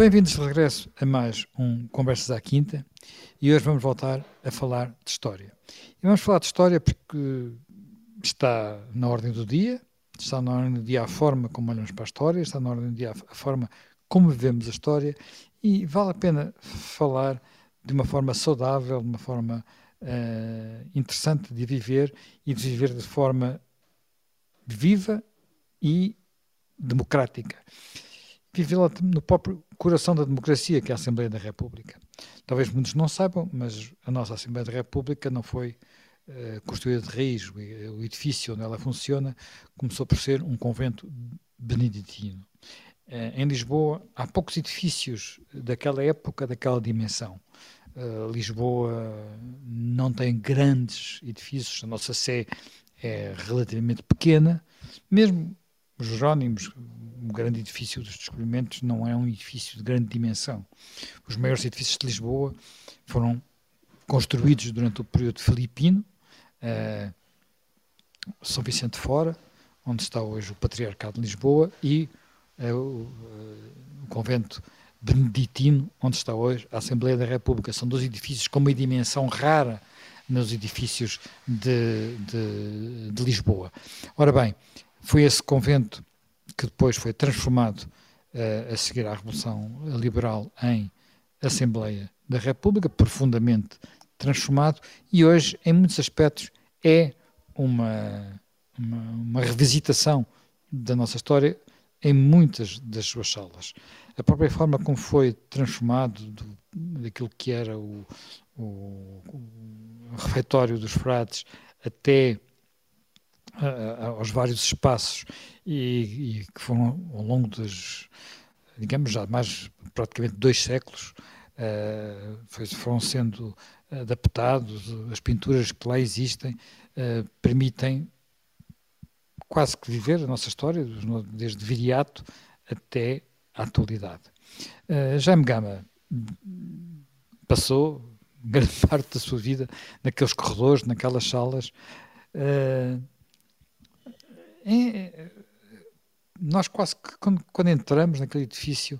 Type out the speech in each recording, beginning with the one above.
Bem-vindos de regresso a mais um Conversas à Quinta e hoje vamos voltar a falar de história. E vamos falar de história porque está na ordem do dia, está na ordem do dia a forma como olhamos para a história, está na ordem do dia a forma como vivemos a história e vale a pena falar de uma forma saudável, de uma forma uh, interessante de viver e de viver de forma viva e democrática vivê-la no próprio coração da democracia, que é a Assembleia da República. Talvez muitos não saibam, mas a nossa Assembleia da República não foi uh, construída de raiz. O, o, edifício onde ela funciona começou por ser um convento beneditino. Uh, em Lisboa, há poucos edifícios daquela época, daquela dimensão. Uh, Lisboa não tem grandes edifícios, a nossa Sé é relativamente pequena, mesmo Jerónimos, um grande edifício dos descobrimentos, não é um edifício de grande dimensão. Os maiores edifícios de Lisboa foram construídos durante o período filipino, uh, São Vicente Fora, onde está hoje o Patriarcado de Lisboa, e uh, o, convento beneditino, onde está hoje a Assembleia da República. São dois edifícios com uma dimensão rara nos edifícios de, de, de Lisboa. Ora bem, foi esse convento que depois foi transformado uh, a seguir à Revolução Liberal em Assembleia da República, profundamente transformado, e hoje, em muitos aspectos, é uma, uma, uma revisitação da nossa história em muitas das suas salas. A própria forma como foi transformado do, daquilo que era o, o, o refeitório dos frades até aos vários espaços e, e, que foram ao longo dos, digamos, já mais praticamente dois séculos, uh, foram sendo adaptados, as pinturas que lá existem uh, permitem quase que viver a nossa história, desde Viriato até a atualidade. Uh, Jaime Gama passou grande parte da sua vida naqueles corredores, naquelas salas, uh, é, nós quase que quando, quando, entramos naquele edifício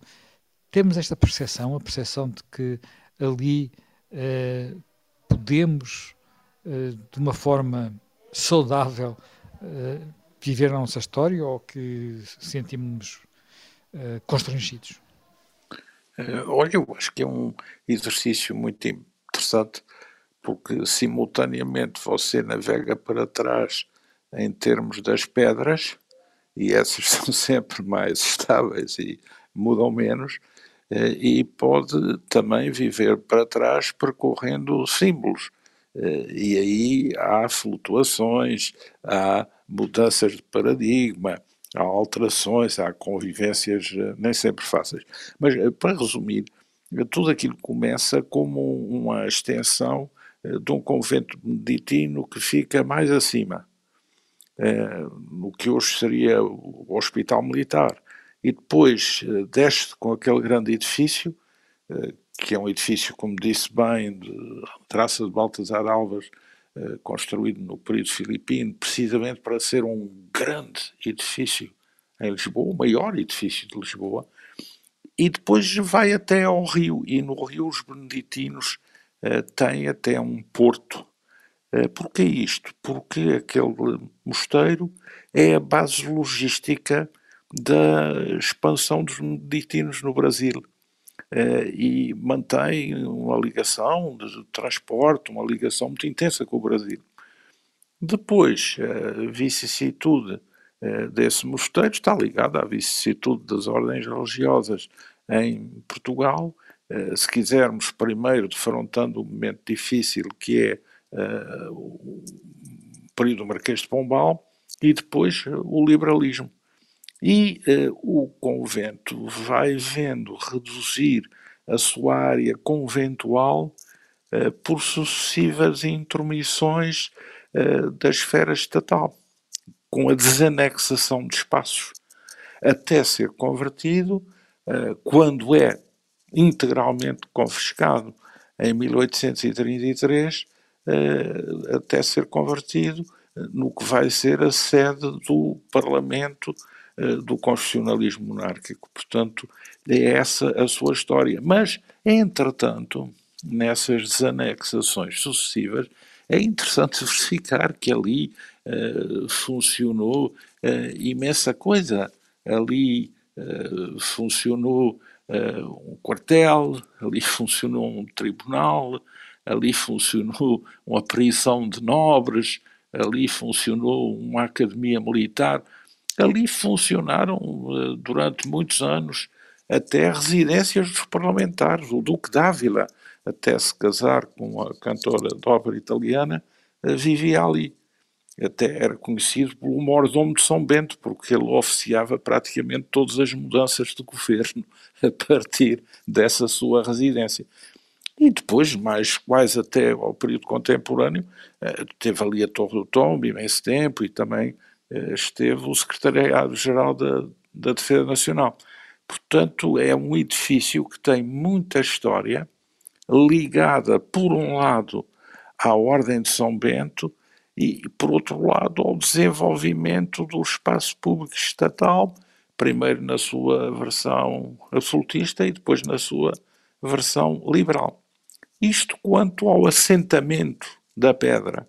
temos esta percepção, a percepção de que ali eh, podemos eh, de uma forma saudável eh, viver a nossa história ou que sentimos constrangidos? Olha, eu acho que é um exercício muito interessante porque simultaneamente você navega para trás em termos das pedras, e essas são sempre mais estáveis e mudam menos, eh, e pode também viver para trás percorrendo símbolos. Eh, e aí há flutuações, há mudanças de paradigma, há alterações, há convivências eh, nem sempre fáceis. Mas, para resumir, tudo aquilo começa como uma extensão de um convento beneditino que fica mais acima no que hoje seria o Hospital Militar, e depois eh, desce com aquele grande edifício, eh, que é um edifício, como disse bem, de traça de Baltasar Alves, construído no período filipino, precisamente para ser um grande edifício em Lisboa, o maior edifício de Lisboa, e depois vai até ao rio, e no rio os beneditinos têm até um porto eh, Porquê isto? Porque aquele mosteiro é a base logística da expansão dos meditinos no Brasil eh, e mantém uma ligação de transporte, uma ligação muito intensa com o Brasil. Depois, a vicissitude eh, desse mosteiro está ligada à vicissitude das ordens religiosas em Portugal. Se quisermos, primeiro, defrontando um momento difícil que é uh, o período do Marquês de Pombal e depois uh, o liberalismo. E uh, o convento vai vendo reduzir a sua área conventual por sucessivas intromissões uh, da esfera estatal, com a desanexação de espaços, até ser convertido, uh, quando é integralmente confiscado em 1833, uh, até ser convertido no que vai ser a sede do Parlamento do constitucionalismo monárquico. Portanto, é essa a sua história. Mas, entretanto, nessas desanexações sucessivas, é interessante verificar que ali uh, funcionou uh, imensa coisa. Ali uh, funcionou um quartel, ali funcionou um tribunal, ali funcionou uma prisão de nobres, ali funcionou uma academia militar, ali funcionaram durante muitos anos até residências dos parlamentares. O Duque d'Ávila, até se casar com a cantora de ópera italiana, eh, vivia ali. Até era conhecido pelo mordomo de São Bento, porque ele oficiava praticamente todas as mudanças de governo a partir dessa sua residência. E depois, mais quase até ao período contemporâneo, eh, teve ali a Torre do Tombo imenso tempo e também eh, esteve o Secretariado-Geral da, da Defesa Nacional. Portanto, é um edifício que tem muita história, ligada, por um lado, à Ordem de São Bento e, por outro lado, ao desenvolvimento do espaço público estatal, primeiro na sua versão absolutista e depois na sua versão liberal. Isto quanto ao assentamento da pedra.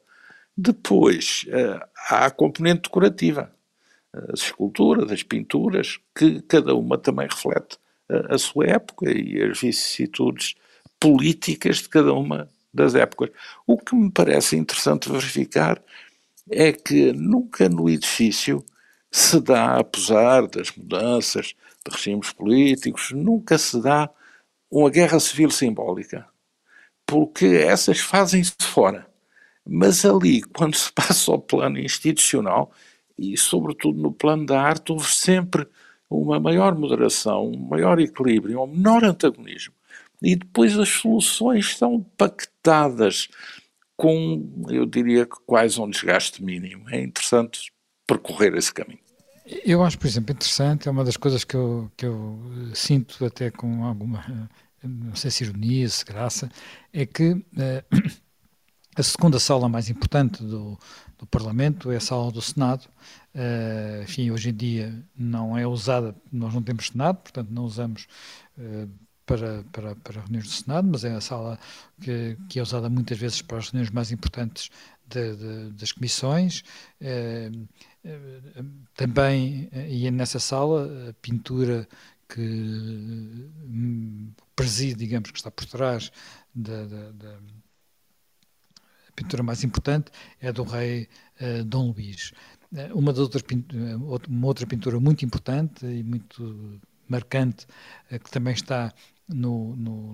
Depois, eh, há a componente decorativa, as esculturas, as pinturas, que cada uma também reflete a, a sua época e as vicissitudes políticas de cada uma das épocas. O que me parece interessante verificar é que nunca no edifício se dá, apesar das mudanças de regimes políticos, nunca se dá uma guerra civil simbólica. Porque essas fazem-se fora. Mas ali, quando se passa ao plano institucional, e, sobretudo no plano da arte, houve sempre uma maior moderação, um maior equilíbrio, um menor antagonismo e depois as soluções são pactadas com, eu diria que quase um desgaste mínimo. É interessante percorrer esse caminho. Eu acho, por exemplo, interessante, é uma das coisas que eu, que eu sinto até com alguma, não sei se ironia, se graça, é que uh, a segunda sala mais importante do, do Parlamento é a sala do Senado. Uh, enfim, hoje em dia não é usada, nós não temos Senado, portanto não usamos uh, para, para, para reuniões do Senado, mas é a sala que, que é usada muitas vezes para as reuniões mais importantes de, de, das comissões. Também, e é nessa sala, a pintura que hum, preside, digamos, que está por trás da, da, da pintura mais importante é do rei uh, Dom Luís. Uma, outras, uma outra pintura muito importante e muito marcante, que também está no, no,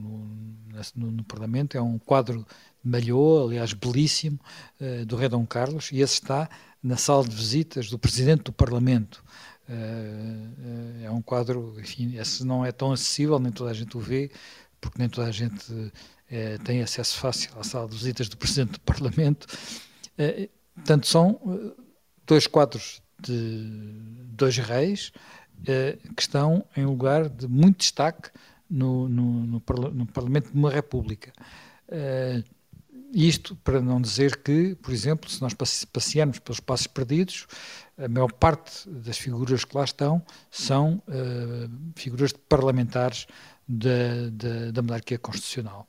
no, no, Parlamento. É um quadro de Malhô, aliás, belíssimo, uh, do rei Dom Carlos, e esse está na sala de visitas do Presidente do Parlamento. Uh, uh, é um quadro, enfim, esse não é tão acessível, nem toda a gente o vê, porque nem toda a gente tem acesso fácil à sala de visitas do Presidente do Parlamento. portanto, são dois quadros de dois reis que estão em lugar de muito destaque no, no, no, no Parlamento de uma República. Uh, isto para não dizer que, por exemplo, se nós passearmos pelos passos perdidos, a maior parte das figuras que lá estão são uh, figuras de parlamentares da, da, da monarquia constitucional.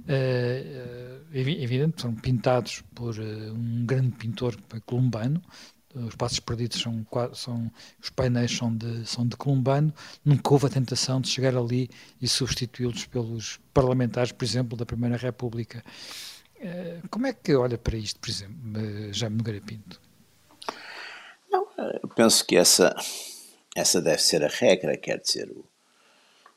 Uh, é evidente, são pintados por um grande pintor columbano, os passos perdidos são, são os painéis são de, são de Columbano, nunca houve a tentação de chegar ali e substituí-los pelos parlamentares, por exemplo, da Primeira República. Eh, como é que olha para isto, por exemplo, eh, Jaime Nogueira Pinto? Não, eu penso que essa, essa deve ser a regra, quer dizer,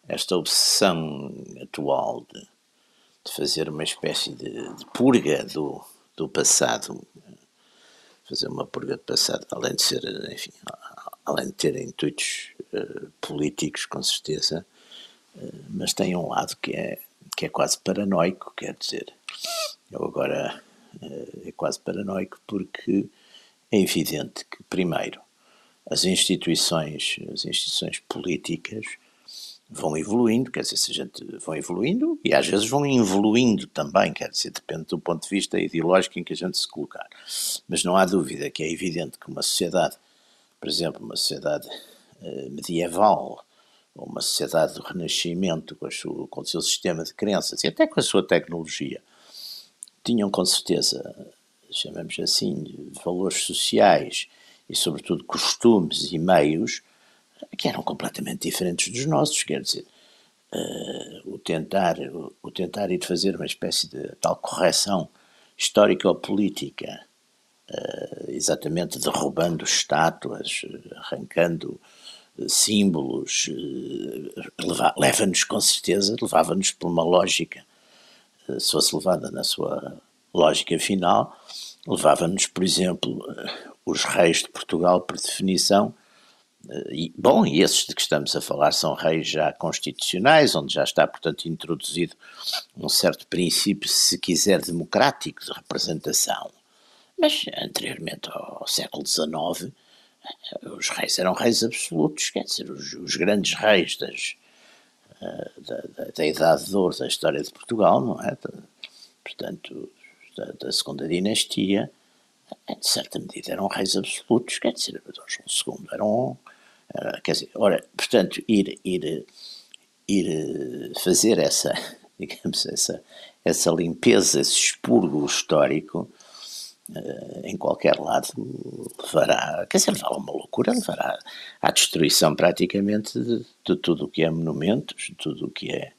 esta obsessão atual de, de fazer uma espécie de, de purga do, do passado fazer uma purga de passado, além de ser, enfim, além de ter intuitos uh, políticos, com certeza, uh, mas tem um lado que é, que é quase paranoico, quer dizer, eu agora é quase paranoico, porque é evidente que, primeiro, as instituições, as instituições políticas vão evoluindo, quer dizer, se a gente vão evoluindo e às vezes vão evoluindo também, quer dizer, depende do ponto de vista ideológico em que a gente se colocar. Mas não há dúvida que é evidente que uma sociedade, por exemplo, uma sociedade uh, medieval, ou uma sociedade do Renascimento, com, sua, com o seu sistema de crenças e até com a sua tecnologia, tinham com certeza, chamamos assim, valores sociais e, sobretudo, costumes e meios que eram completamente diferentes dos nossos, quer dizer, uh, o, tentar, o, o, tentar ir fazer uma espécie de tal correção histórica ou política, uh, exatamente derrubando estátuas, arrancando uh, símbolos, leva-nos com certeza, levava-nos por uma lógica, se fosse levada na sua lógica final, levava-nos, por exemplo, os reis de Portugal, por definição, e, bom, e esses de que estamos a falar são reis já constitucionais, onde já está, portanto, introduzido um certo princípio, se quiser, democrático de representação. Mas anteriormente ao século XIX, os reis eram reis absolutos, quer dizer, os, os grandes reis das, eh, da, da, da, Idade de Ouro da história de Portugal, não é? Portanto, da, da segunda dinastia, de certa medida eram reis absolutos, quer dizer, Dom João II era um, uh, quer dizer, ora, portanto, ir, ir, ir fazer essa, digamos, essa, essa limpeza, esse expurgo histórico, uh, em qualquer lado, levará, quer dizer, levará uma loucura, levará à destruição praticamente de, de tudo o que é monumentos, de tudo o que é,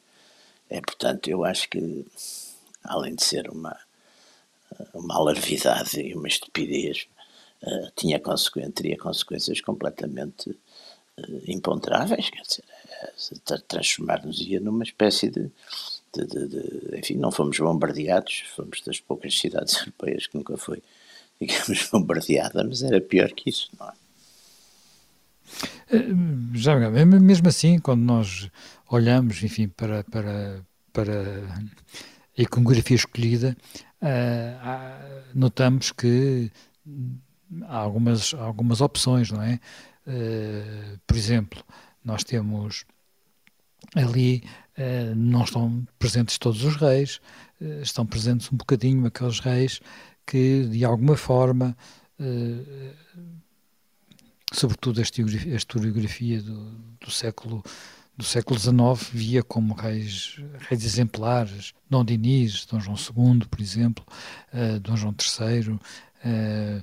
é, portanto, eu acho que, além de ser uma uma alarvidade e uma estupidez, uh, tinha teria consequências completamente uh, imponderáveis, quer dizer, uh, transformar-nos-ia numa espécie de, de, de, de, Enfim, não fomos bombardeados, fomos das poucas cidades europeias que nunca foi, digamos, bombardeada, mas era pior que isso, não é? Já, mesmo assim, quando nós olhamos, enfim, para, para, para a iconografia escolhida, uh, notamos que há algumas, algumas opções, não é? Uh, por exemplo, nós temos ali, uh, não estão presentes todos os reis, estão presentes um bocadinho aqueles reis que, de alguma forma, sobretudo a historiografia do, do século do século XIX via como reis, reis exemplares, Dom Dinis, Dom João II, por exemplo, uh, Dom João III, uh, uh,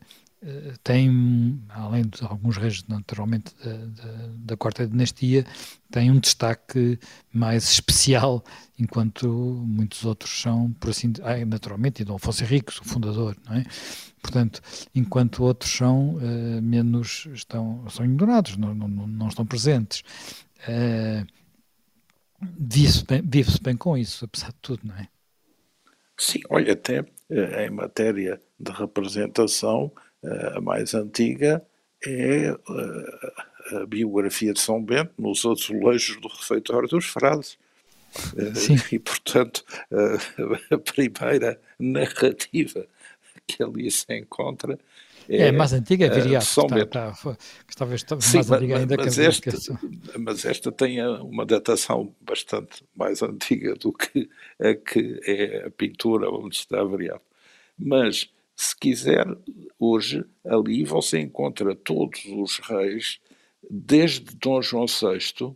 tem, além de alguns reis naturalmente da, da, da, quarta dinastia, tem um destaque mais especial, enquanto muitos outros são, por assim, ah, naturalmente, e Dom Afonso Henriques, o fundador, não é? Portanto, enquanto outros são menos, estão, são ignorados, não, não, não estão presentes. Uh, Vive-se bem, vive bem com isso, apesar de tudo, não é? Sim, olha, até uh, em matéria de representação, uh, a mais antiga é uh, a biografia de São Bento nos azulejos do refeitório dos frades. E, portanto, a primeira narrativa que ali se encontra é, é mais antiga, Viriato, São está, está, que talvez Sim, mais antiga ainda mas, que, esta, que mas esta tem uma datação bastante mais antiga do que a que é a pintura onde está Viriato. Mas, se quiser, hoje, ali você encontra todos os reis, desde Dom João VI,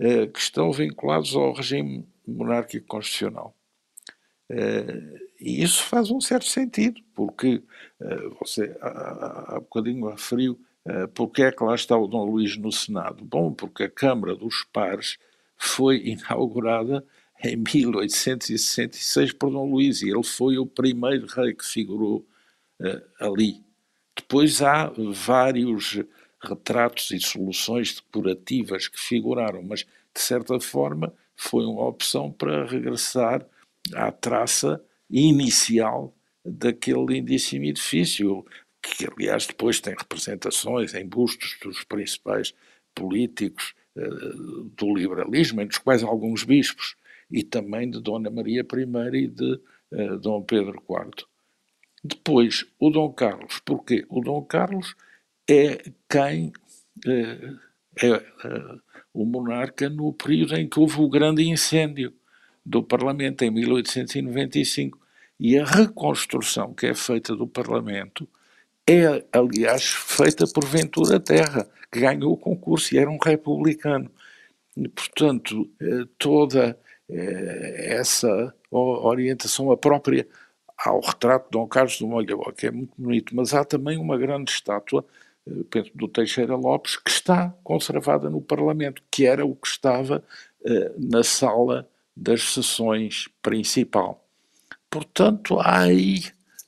eh, que estão vinculados ao regime monárquico constitucional. Eh, e isso faz um certo sentido, porque uh, você há, bocadinho referiu porque é que lá está o Dom Luís no Senado. Bom, porque a Câmara dos Pares foi inaugurada em 1866 por Dom Luís e ele foi o primeiro rei que figurou ali. Depois há vários retratos e soluções decorativas que figuraram, mas de certa forma foi uma opção para regressar à traça inicial daquele lindíssimo edifício, que aliás depois tem representações em bustos dos principais políticos uh, do liberalismo, entre os quais alguns bispos, e também de Dona Maria I e de uh, Dom Pedro IV. Depois, o Dom Carlos. Porquê? O Dom Carlos é quem é, é o monarca no período em que houve o grande incêndio do Parlamento, em 1895. E a reconstrução que é feita do Parlamento é, aliás, feita por Ventura Terra, que ganhou o concurso e era um republicano. E, portanto, eh, toda eh, essa orientação, a própria ao retrato de Dom Carlos do Molhavó, que é muito bonito, mas há também uma grande estátua penso, do Teixeira Lopes, que está conservada no Parlamento, que era o que estava uh, na sala das sessões principal. Portanto, há aí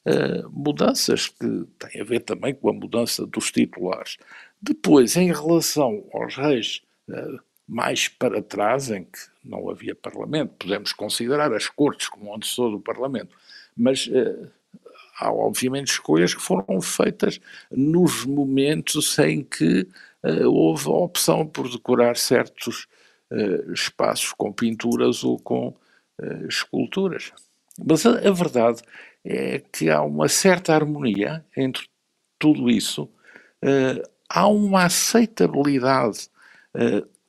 uh, mudanças que têm a ver também com a mudança dos titulares. Depois, em relação aos reis uh, mais para trás, em que não havia Parlamento, podemos considerar as cortes como antecessor do Parlamento, mas há obviamente escolhas que foram feitas nos momentos em que uh, houve a opção por decorar certos uh, espaços com pinturas ou com uh, esculturas. Mas a, a, verdade é que há uma certa harmonia entre tudo isso, há uma aceitabilidade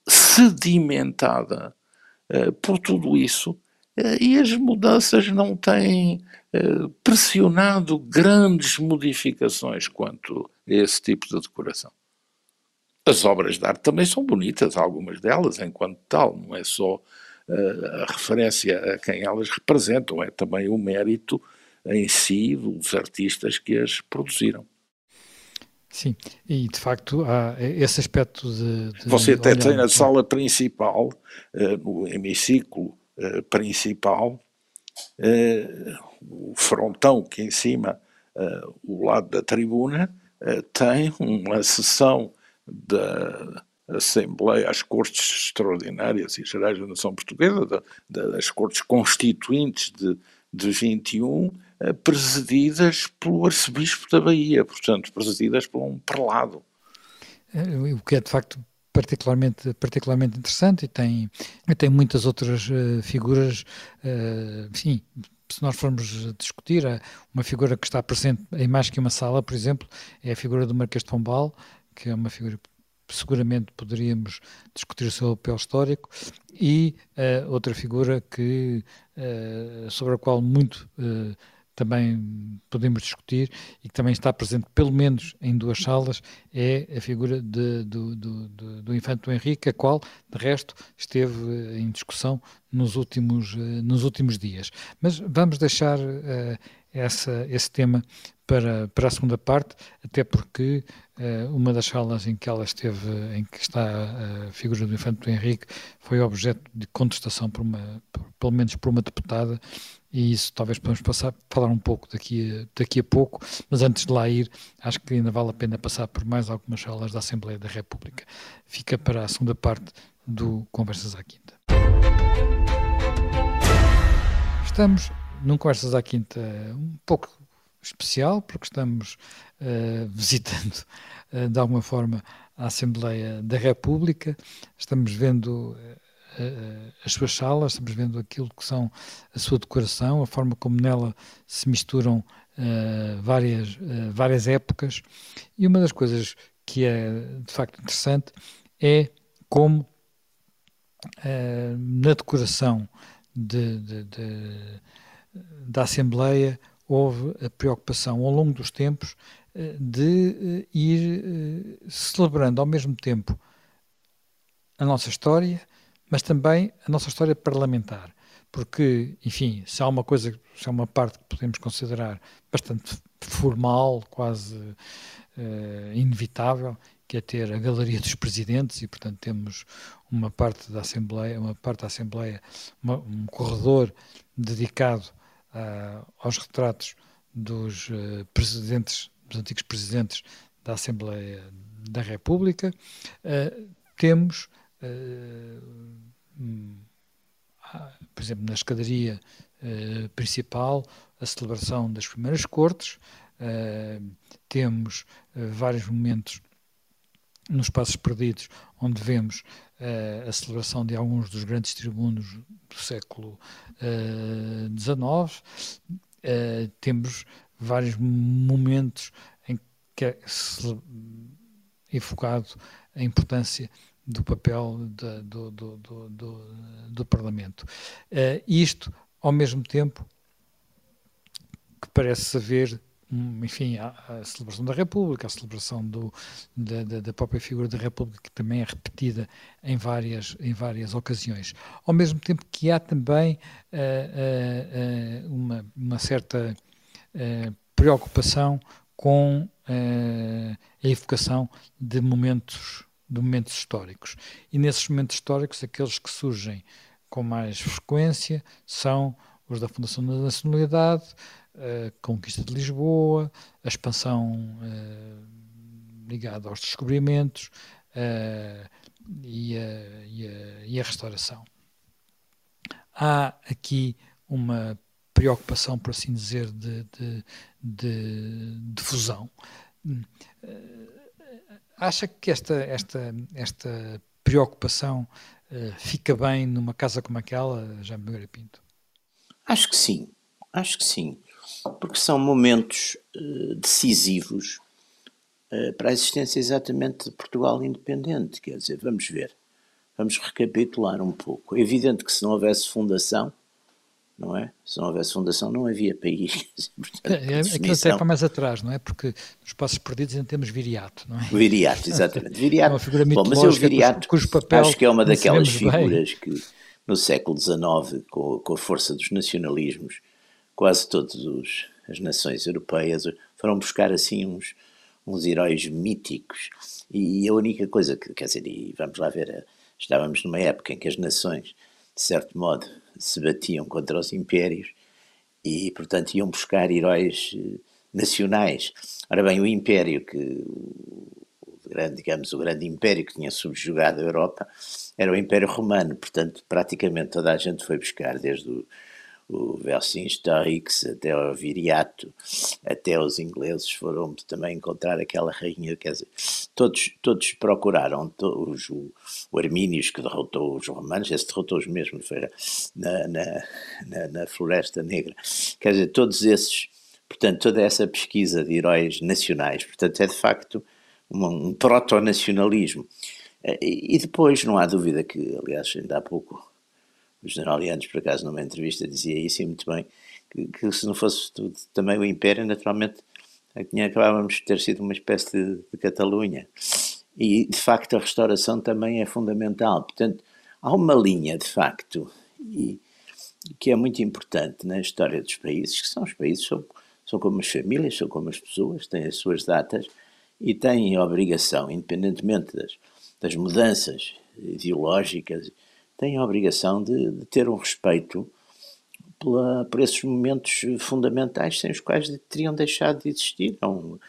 sedimentada por tudo isso e as mudanças não têm eh, pressionado grandes modificações quanto a esse tipo de decoração. As obras de arte também são bonitas, algumas delas, enquanto tal, não é só uh, a referência a quem elas representam, é também o mérito em si dos artistas que as produziram. Sim, e de facto há esse aspecto de. de Você até tem na sala principal, no hemiciclo uh, principal, o frontão que em cima, uh, o lado da tribuna, tem uma sessão da Assembleia, as Cortes Extraordinárias e Gerais da Nação Portuguesa, da, das Cortes Constituintes de, de 21, uh, eh, presididas pelo Arcebispo da Bahia, portanto, presididas por um prelado. O que é de facto particularmente, particularmente interessante e tem, tem muitas outras uh, figuras, uh, enfim, se nós formos discutir, uma figura que está presente em mais que uma sala, por exemplo, é a figura do Marquês de Pombal, que é uma figura que seguramente poderíamos discutir o seu papel histórico, e uh, outra figura que, sobre a qual muito também podemos discutir e que também está presente pelo menos em duas salas é a figura de, do, do, do, do Infante Henrique, a qual, de resto, esteve em discussão nos últimos, nos últimos dias. Mas vamos deixar uh, essa, esse tema para, para a segunda parte, até porque uh, uma das salas em que ela esteve, em que está a figura do Infante Henrique, foi objeto de contestação por uma, por, pelo menos por uma deputada, e isso talvez podemos passar, falar um pouco daqui a, daqui a pouco, mas antes de lá ir, acho que ainda vale a pena passar por mais algumas salas da Assembleia da República. Fica para a segunda parte do Conversas à Quinta. Estamos num Conversas à Quinta um pouco especial, porque estamos uh, visitando uh, de alguma forma a Assembleia da República, estamos vendo uh, as suas salas, estamos vendo aquilo que são a sua decoração, a forma como nela se misturam várias, várias épocas, e uma das coisas que é de facto interessante é como na decoração de, de, de, da Assembleia houve a preocupação ao longo dos tempos eh, de eh, ir eh, celebrando ao mesmo tempo a nossa história, mas também a nossa história parlamentar. Porque, enfim, se há uma coisa, se há uma parte que podemos considerar bastante formal, quase uh, inevitável, que é ter a galeria dos presidentes e, portanto, temos uma parte da Assembleia, uma parte da Assembleia, uma, um corredor dedicado uh, aos retratos dos uh, presidentes, dos antigos presidentes da Assembleia da República. Uh, temos, um, por exemplo, na escadaria principal, a celebração das primeiras cortes. temos vários momentos nos Passos Perdidos, onde vemos a celebração de alguns dos grandes tribunos do século XIX. Uh, uh, temos vários momentos em que é enfocado a importância do papel de, do, do, do, do, Parlamento. Isto, ao mesmo tempo, que parece haver enfim, a, a, celebração da República, a celebração do, da, da, própria figura da República, que também é repetida em várias, em várias ocasiões. Ao mesmo tempo que há também uh, uh, uh, uma, uma, certa preocupação com a evocação de momentos, de momentos históricos. E nesses momentos históricos, aqueles que surgem com mais frequência são os da Fundação da Nacionalidade, a conquista de Lisboa, a expansão uh, ligada aos descobrimentos uh, e, a, e, a, e, a, restauração. Há aqui uma preocupação, por assim dizer, de, de, de, de fusão. Uh, acha que esta, esta, esta preocupação fica bem numa casa como aquela, Jaime Pinto? Acho que sim, acho que sim porque são momentos uh, decisivos uh, para a existência exatamente de Portugal independente. Quer dizer, vamos ver, vamos recapitular um pouco. É evidente que se não houvesse fundação, não é? Se não houvesse fundação, não havia país. Portanto, é, é aquilo até para mais atrás, não é? Porque nos passos perdidos ainda temos viriato, não é? Viriato, exatamente. Viriato. É uma figura Bom, mas eu viriato cujo papel acho que é uma daquelas figuras bem. que no século XIX, com, com a força dos nacionalismos, quase todas as nações europeias foram buscar assim uns, uns heróis míticos. E a única coisa que, quer dizer, e vamos lá ver, estávamos numa época em que as nações, de certo modo, se batiam contra os impérios e, portanto, iam buscar heróis eh, nacionais. Ora bem, o império que grande, digamos, o grande império que tinha subjugado a Europa era o Império Romano, portanto, praticamente toda a gente foi buscar, desde o o Vercingetorix, até o Viriato, até os ingleses foram também encontrar aquela rainha, quer dizer, todos, todos procuraram, todos, o, o Armínios que derrotou os romanos, esse derrotou os mesmos, foi na, na, na, na Floresta Negra, quer dizer, todos esses, portanto, toda essa pesquisa de heróis nacionais, portanto, é de facto um, um proto-nacionalismo. E depois, não há dúvida que, aliás, ainda há pouco o general Yanes, por acaso, numa entrevista, dizia isso e muito bem, que, que se não fosse tudo, também o Império, naturalmente, tinha, acabávamos de ter sido uma espécie de, de Catalunha. E, de facto, a restauração também é fundamental. Portanto, há uma linha, de facto, e, que é muito importante na história dos países, que são os países, são, são como as famílias, são como as pessoas, têm as suas datas e têm a obrigação, independentemente das, das mudanças ideológicas têm a obrigação de, de ter um respeito pela, por esses momentos fundamentais sem os quais teriam deixado de existir. Não,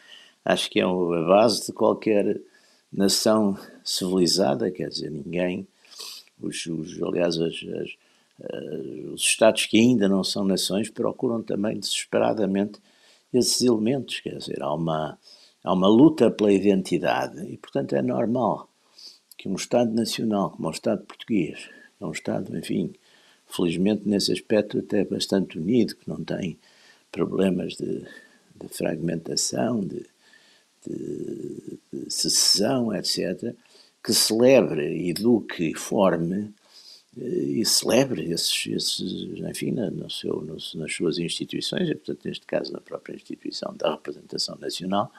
acho que é a base de qualquer nação civilizada, quer dizer, ninguém, os, os aliás, as, as, uh, os Estados que ainda não são nações procuram também desesperadamente esses elementos, quer dizer, há uma, há uma luta pela identidade e, portanto, é normal que um Estado nacional como o Estado português é um Estado, enfim, felizmente nesse aspecto até bastante unido, que não tem problemas de, de fragmentação, de, de, de, secessão, etc., que celebre, eduque, forme eh, e celebre esses, esses enfim, no seu, no, nas suas instituições, e, portanto, neste caso, na própria instituição da representação nacional,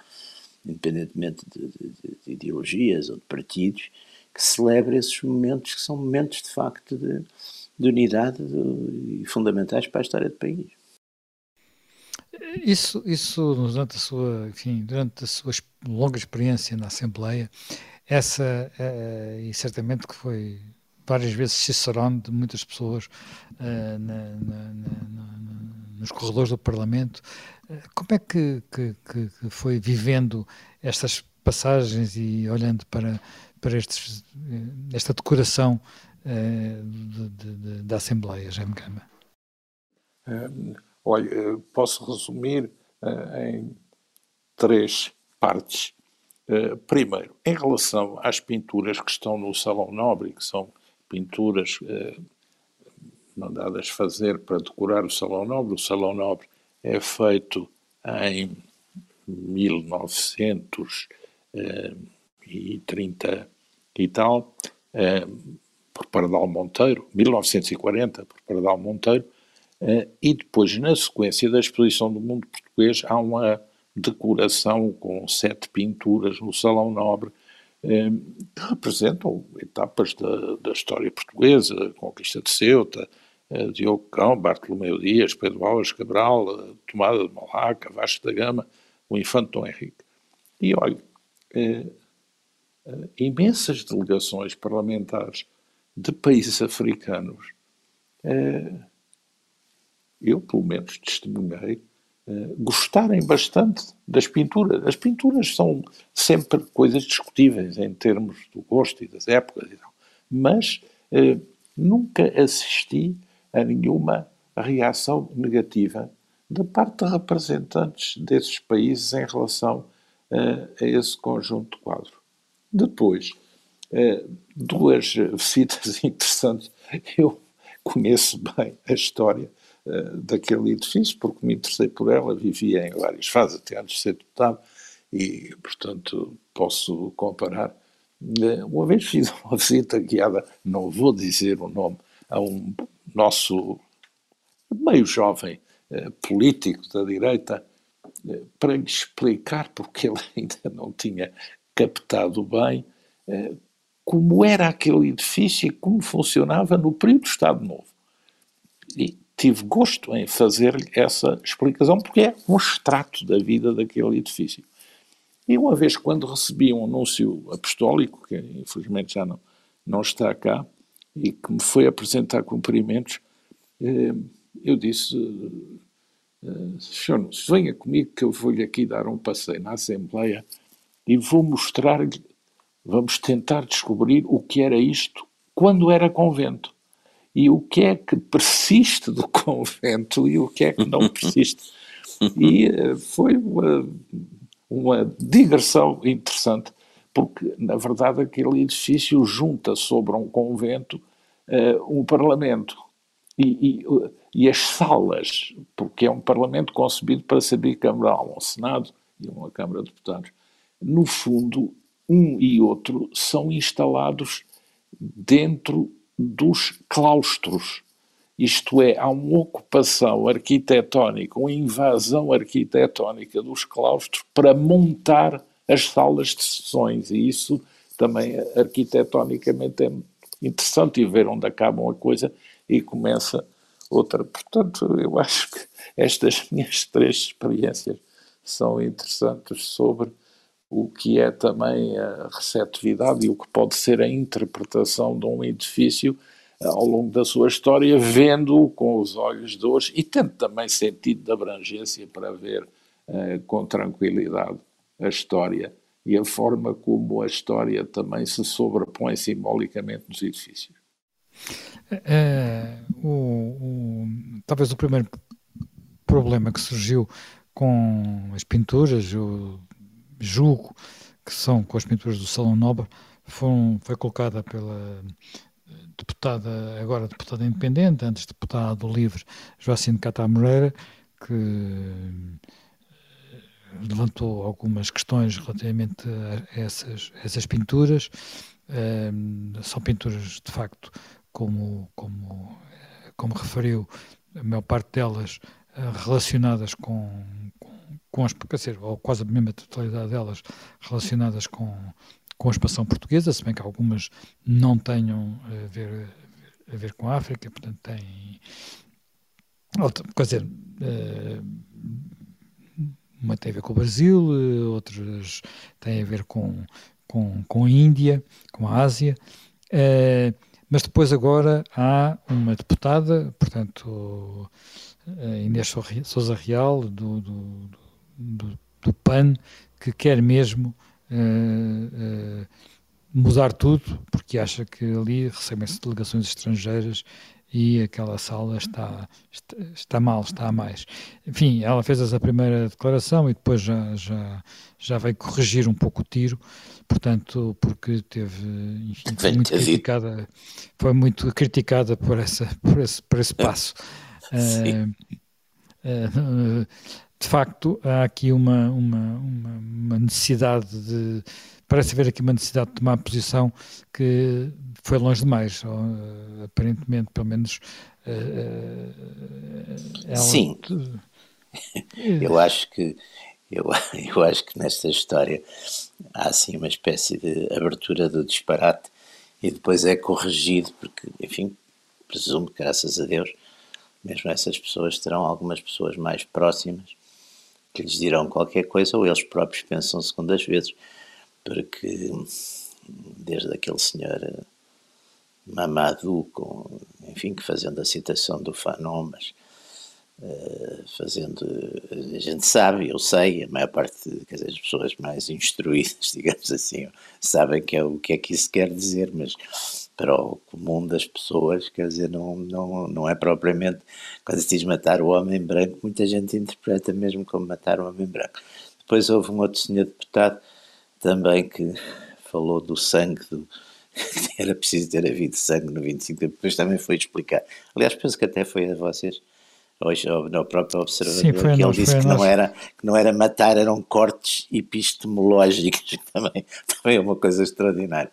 independentemente de, de ideologias ou de partidos, que celebre esses momentos que são momentos de facto de, de unidade e fundamentais para a história do país. Isso, isso durante a sua, enfim, durante a sua longa experiência na Assembleia, essa é, e certamente que foi várias vezes cicerone de muitas pessoas uh, na, na, na, nos corredores do Parlamento. Uh, como é que, que, que, foi vivendo estas passagens e olhando para, para estes, eh, esta decoração uh, de, de, da Assembleia, Jaime Gama? Uh, olha, posso resumir em três partes. primeiro, em relação às pinturas que estão no Salão Nobre, que são pinturas mandadas fazer para decorar o Salão Nobre, o Salão Nobre é feito em 1930 e tal, por Pardal Monteiro, 1940, por Pardal Monteiro, e depois, na sequência da exposição do mundo português, há uma decoração com sete pinturas no Salão Nobre, que representam etapas da, da história portuguesa, a conquista de Ceuta, Diogo Cão, Bartolomeu Dias, Pedro Álvares Cabral, tomada de Malaca, Vasco da Gama, o infante Dom Henrique. E olha, eh, eh, imensas delegações parlamentares de países africanos, eh, eu pelo menos testemunhei, eh, gostarem bastante das pinturas. As pinturas são sempre coisas discutíveis em termos do gosto e das épocas e tal, mas eh, nunca assisti a nenhuma reação negativa da parte de representantes desses países em relação a esse conjunto de quadros. Depois, uh, duas visitas interessantes. Eu conheço bem a história uh, daquele edifício, porque me interessei por ela, vivia em várias fases até antes de ser deputado, e, portanto, posso comparar. Uma vez fiz uma visita guiada, não vou dizer o nome, a um nosso meio jovem eh, político da direita, eh, para lhe explicar, porque ele ainda não tinha captado bem, eh, como era aquele edifício e como funcionava no período do Estado Novo. E tive gosto em fazer-lhe essa explicação, porque é um extrato da vida daquele edifício. E uma vez, quando recebi um anúncio apostólico, que infelizmente já não, não está cá, e que me foi apresentar cumprimentos, eh, eu disse, Senhor, venha comigo que eu vou-lhe aqui dar um passeio na Assembleia e vou mostrar-lhe, vamos tentar descobrir o que era isto quando era convento e o que é que persiste do convento e o que é que não persiste. E eh, foi uma, uma digressão interessante, porque, na verdade, aquele edifício junta sobre um convento uh, um parlamento. E, e, e, as salas, porque é um parlamento concebido para ser bicameral, um Senado e uma Câmara de Deputados, no fundo, um e outro são instalados dentro dos claustros. Isto é, há uma ocupação arquitetónica, uma invasão arquitetónica dos claustros para montar as salas de sessões, e isso também arquitetonicamente é interessante e ver onde acabam a coisa e começa outra. Portanto, eu acho que estas minhas três experiências são interessantes sobre o que é também a receptividade e o que pode ser a interpretação de um edifício eh, ao longo da sua história, vendo-o com os olhos de hoje e tendo também sentido de abrangência para ver uh, com tranquilidade a história e a forma como a história também se sobrepõe simbolicamente nos edifícios. É, o, o, talvez o primeiro problema que surgiu com as pinturas, eu julgo que são com as pinturas do Salão Nobre, foram, foi colocada pela deputada, agora deputada independente, antes deputada do Livre, Joacine Cata Moreira, que levantou algumas questões relativamente a essas, essas pinturas. Um, são pinturas, de facto, como, como, como referiu, a maior parte delas relacionadas com, com, as, quer dizer, ou quase a mesma totalidade delas relacionadas com, com a expansão portuguesa, se bem que algumas não tenham a ver, a ver com a África, portanto, têm. Quer dizer, uh, uma tem a ver com o Brasil, eh, outras têm a ver com, com, com a Índia, com a Ásia. Mas depois agora há uma deputada, portanto, Inês Souza Real, do, do, do, do, PAN, que quer mesmo uh, uh, mudar tudo, porque acha que ali recebem-se delegações estrangeiras e aquela sala está, está, está, mal, está a mais. Enfim, ela fez essa primeira declaração e depois já, já, já veio corrigir um pouco o tiro, portanto, porque teve, enfim, foi muito criticada, foi muito criticada por, essa, por, esse, por esse passo. Uh, uh, de facto, há aqui uma, uma, uma, necessidade de. Parece haver aqui uma necessidade de tomar posição que foi longe demais, ou, uh, aparentemente, pelo menos. Uh. Sim. eu acho que. Eu, eu acho que nesta história há assim uma espécie de abertura do disparate e depois é corrigido, porque, enfim, presumo que, graças a Deus, mesmo essas pessoas terão algumas pessoas mais próximas que lhes dirão qualquer coisa ou eles próprios pensam segundas vezes, porque desde aquele senhor eh, Mamadou, com, enfim, que fazendo a citação do Fanon, mas uh, fazendo, a gente sabe, eu sei, a maior parte, dizer, as pessoas mais instruídas, digamos assim, sabem que é o que é que isso quer dizer, mas para o comum das pessoas, quer dizer, não, não, não é propriamente, quando se diz matar o homem branco, muita gente interpreta mesmo como matar o homem branco. Depois houve um outro senhor deputado também que falou do sangue, do, era preciso ter havido sangue no 25 depois também foi explicar. Aliás, penso que até foi a vocês, hoje no próprio observador, Sim, que ele disse que não, era, que não era matar, eram cortes epistemológicos, também, também é uma coisa extraordinária.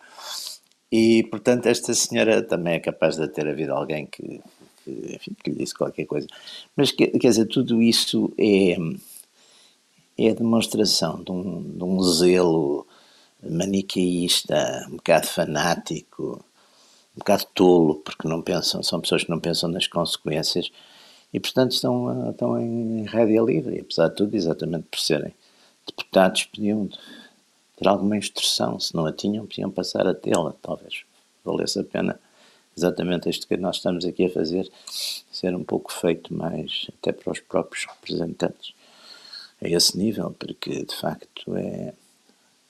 E, portanto, esta senhora também é capaz de ter havido alguém que, que, enfim, que lhe disse qualquer coisa. Mas, quer dizer, tudo isso é, é demonstração de um, de um zelo maniqueísta, um bocado fanático, um bocado tolo, porque não pensam, são pessoas que não pensam nas consequências e, portanto, estão, estão em rédea livre. E, apesar de tudo, exatamente por serem deputados, podiam ter alguma instrução. Se não a tinham, podiam passar a tê-la. Talvez valesse a pena exatamente isto que nós estamos aqui a fazer, ser um pouco feito mais até para os próprios representantes a esse nível, porque de facto é,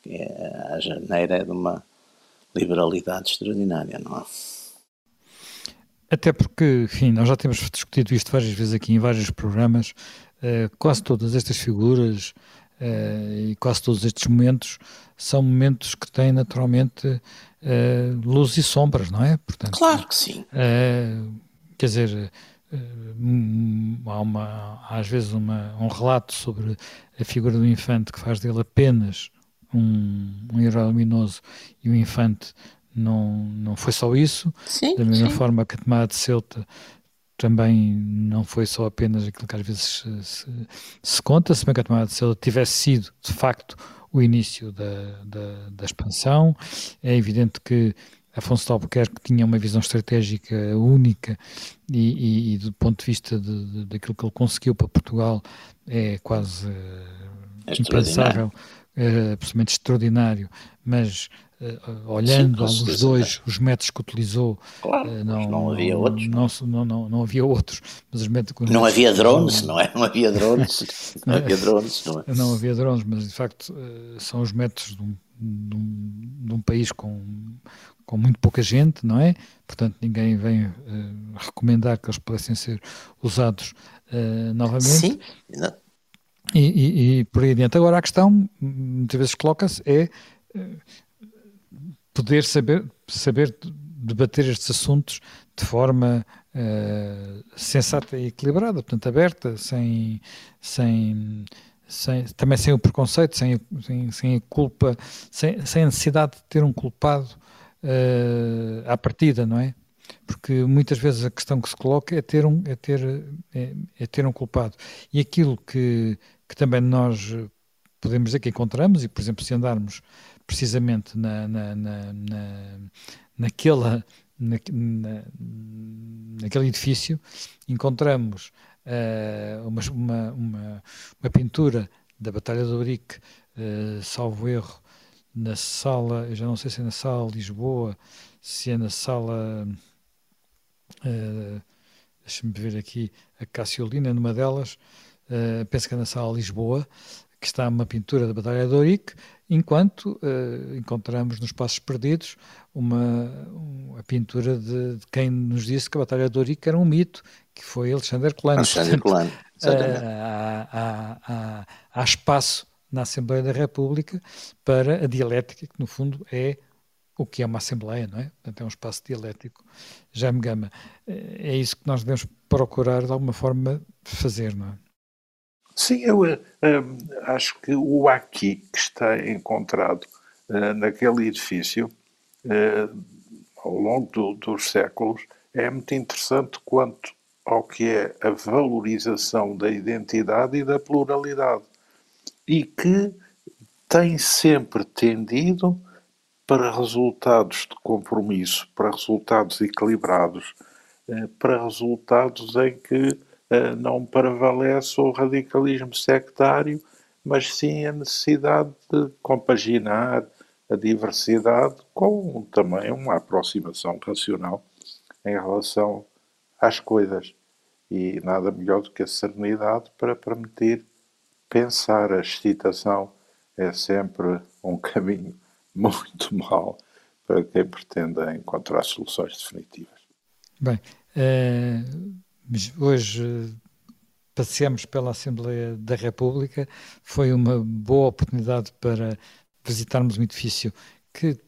é a janeira é de uma liberalidade extraordinária, não é? Até porque, enfim, nós já temos discutido isto várias vezes aqui em vários programas, eh, quase todas estas figuras Uh, e quase todos estes momentos são momentos que têm naturalmente uh, luzes e sombras, não é? Portanto, claro que sim. Uh, quer dizer, há, uma, há às vezes uma, um relato sobre a figura do infante que faz dele apenas um, um herói luminoso e o infante não, não foi só isso. Sim, da mesma sim. forma que a tomada de Ceuta também não foi só apenas aquilo que às vezes se, se, se conta, se bem que a tomada de Ceuta tivesse sido, de facto, o início da, da, da expansão. É evidente que Afonso de Albuquerque tinha uma visão estratégica única e, e, e do ponto de vista de, de, daquilo que ele conseguiu para Portugal é quase é impensável, é, absolutamente extraordinário, mas uh, olhando Sim, aos dois, os métodos que utilizou, claro, uh, não, não, havia outros. Não, não, não, não havia outros, mas os métodos Não havia drones, não é? Não havia drones, não havia drones, não é? Não havia drones, mas de facto uh, são os métodos de um, de um, de um país com, com muito pouca gente, não é? Portanto, ninguém vem recomendar que eles pudessem ser usados novamente. Sim, e, e, e, por aí adiante. Agora, a questão, muitas vezes coloca-se, é poder saber, saber debater estes assuntos de forma uh, sensata e equilibrada, portanto aberta, sem, sem, sem, também sem o preconceito, sem, sem, sem a culpa, sem, sem a necessidade de ter um culpado uh, à partida, não é? Porque muitas vezes a questão que se coloca é ter um, é ter, é, é ter um culpado. E aquilo que, que também nós podemos dizer que encontramos, e por exemplo, se andarmos precisamente na, na, na, na naquela, na, na, naquele edifício, encontramos uh, uma, uma, uma, uma, pintura da Batalha do Ourique, uh, salvo erro, na sala, eu já não sei se é na sala Lisboa, se é na sala, uh, deixa-me ver aqui, a Cassiolina, numa delas, uh, penso que é na sala Lisboa, que está uma pintura da Batalha de Ourique, enquanto uh, encontramos nos Passos Perdidos uma, uma pintura de, de, quem nos disse que a Batalha de Ourique era um mito, que foi Alexandre Colano. Alexandre Colano, exatamente. Uh, há, há, há, há, espaço na Assembleia da República para a dialética, que no fundo é o que é uma Assembleia, não é? Portanto, é um espaço dialético. Já me gama. Eh, é isso que nós devemos procurar de alguma forma fazer, não é? Sim, eu uh, acho que o aqui que está encontrado uh, naquele edifício uh, ao longo do, dos séculos é muito interessante quanto ao que é a valorização da identidade e da pluralidade e que tem sempre tendido para resultados de compromisso, para resultados equilibrados, eh, para resultados em que eh, não prevalece o radicalismo sectário, mas sim a necessidade de compaginar a diversidade com também uma aproximação racional em relação às coisas. E nada melhor do que a serenidade para permitir pensar. A excitação é sempre um caminho muito mal para quem pretenda encontrar soluções definitivas. Bem, eh, hoje passeamos pela Assembleia da República, foi uma boa oportunidade para visitarmos um edifício que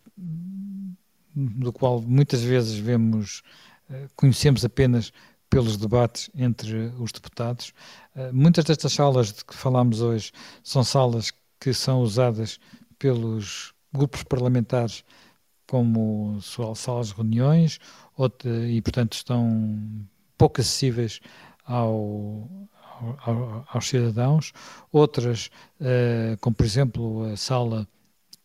do qual muitas vezes vemos, eh, conhecemos apenas pelos debates entre os deputados. Eh, muitas destas salas de que falámos hoje são salas que são usadas pelos grupos parlamentares como salas de reuniões e, portanto, estão pouco acessíveis ao, ao, aos cidadãos. Outras, uh, como por exemplo a sala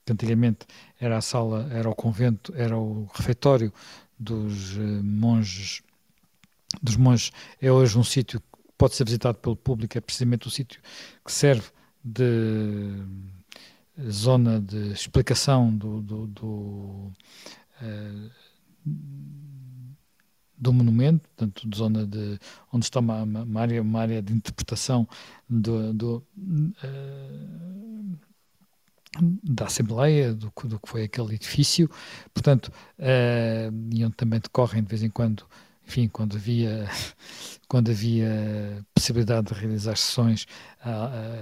que antigamente era a sala, era o convento, era o refeitório dos uh, monges, dos monges, é hoje um sítio que pode ser visitado pelo público, é precisamente o sítio que serve de zona de explicação do, do, do, uh, do, monumento, portanto, de zona de onde está uma, uma, área, uma área de interpretação do, do uh, da Assembleia, do, do, que foi aquele edifício, portanto, uh, e onde também decorrem de vez em quando enfim, quando havia, quando havia possibilidade de realizar sessões,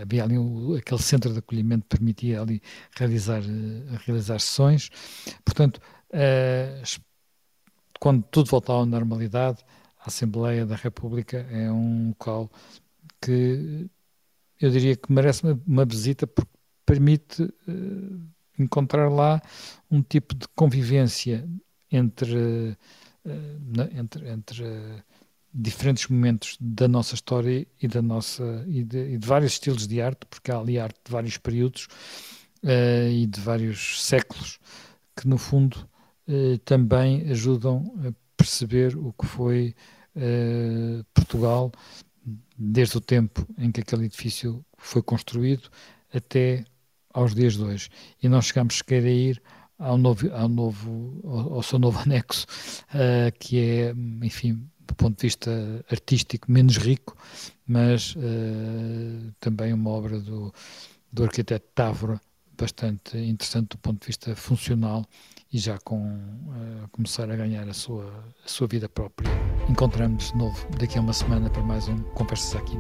havia ali aquele centro de acolhimento que permitia ali realizar, realizar sessões. Portanto, eh, quando tudo voltar à normalidade, a Assembleia da República é um local que eu diria que merece uma, uma visita porque permite uh, encontrar lá um tipo de convivência entre uh, entre, entre diferentes momentos da nossa história e da nossa e de, e de, vários estilos de arte, porque há ali arte de vários períodos uh, e de vários séculos que no fundo uh, também ajudam a perceber o que foi uh, Portugal desde o tempo em que aquele edifício foi construído até aos dias de hoje. E nós chegamos sequer a ir ao novo, ao, novo, ao, seu novo anexo, uh, que é, enfim, do ponto de vista artístico, menos rico, mas uh, também uma obra do, do arquiteto Távora, bastante interessante do ponto de vista funcional e já com uh, começar a ganhar a sua, a sua vida própria. Encontramos de novo daqui a uma semana para mais um Conversas aqui.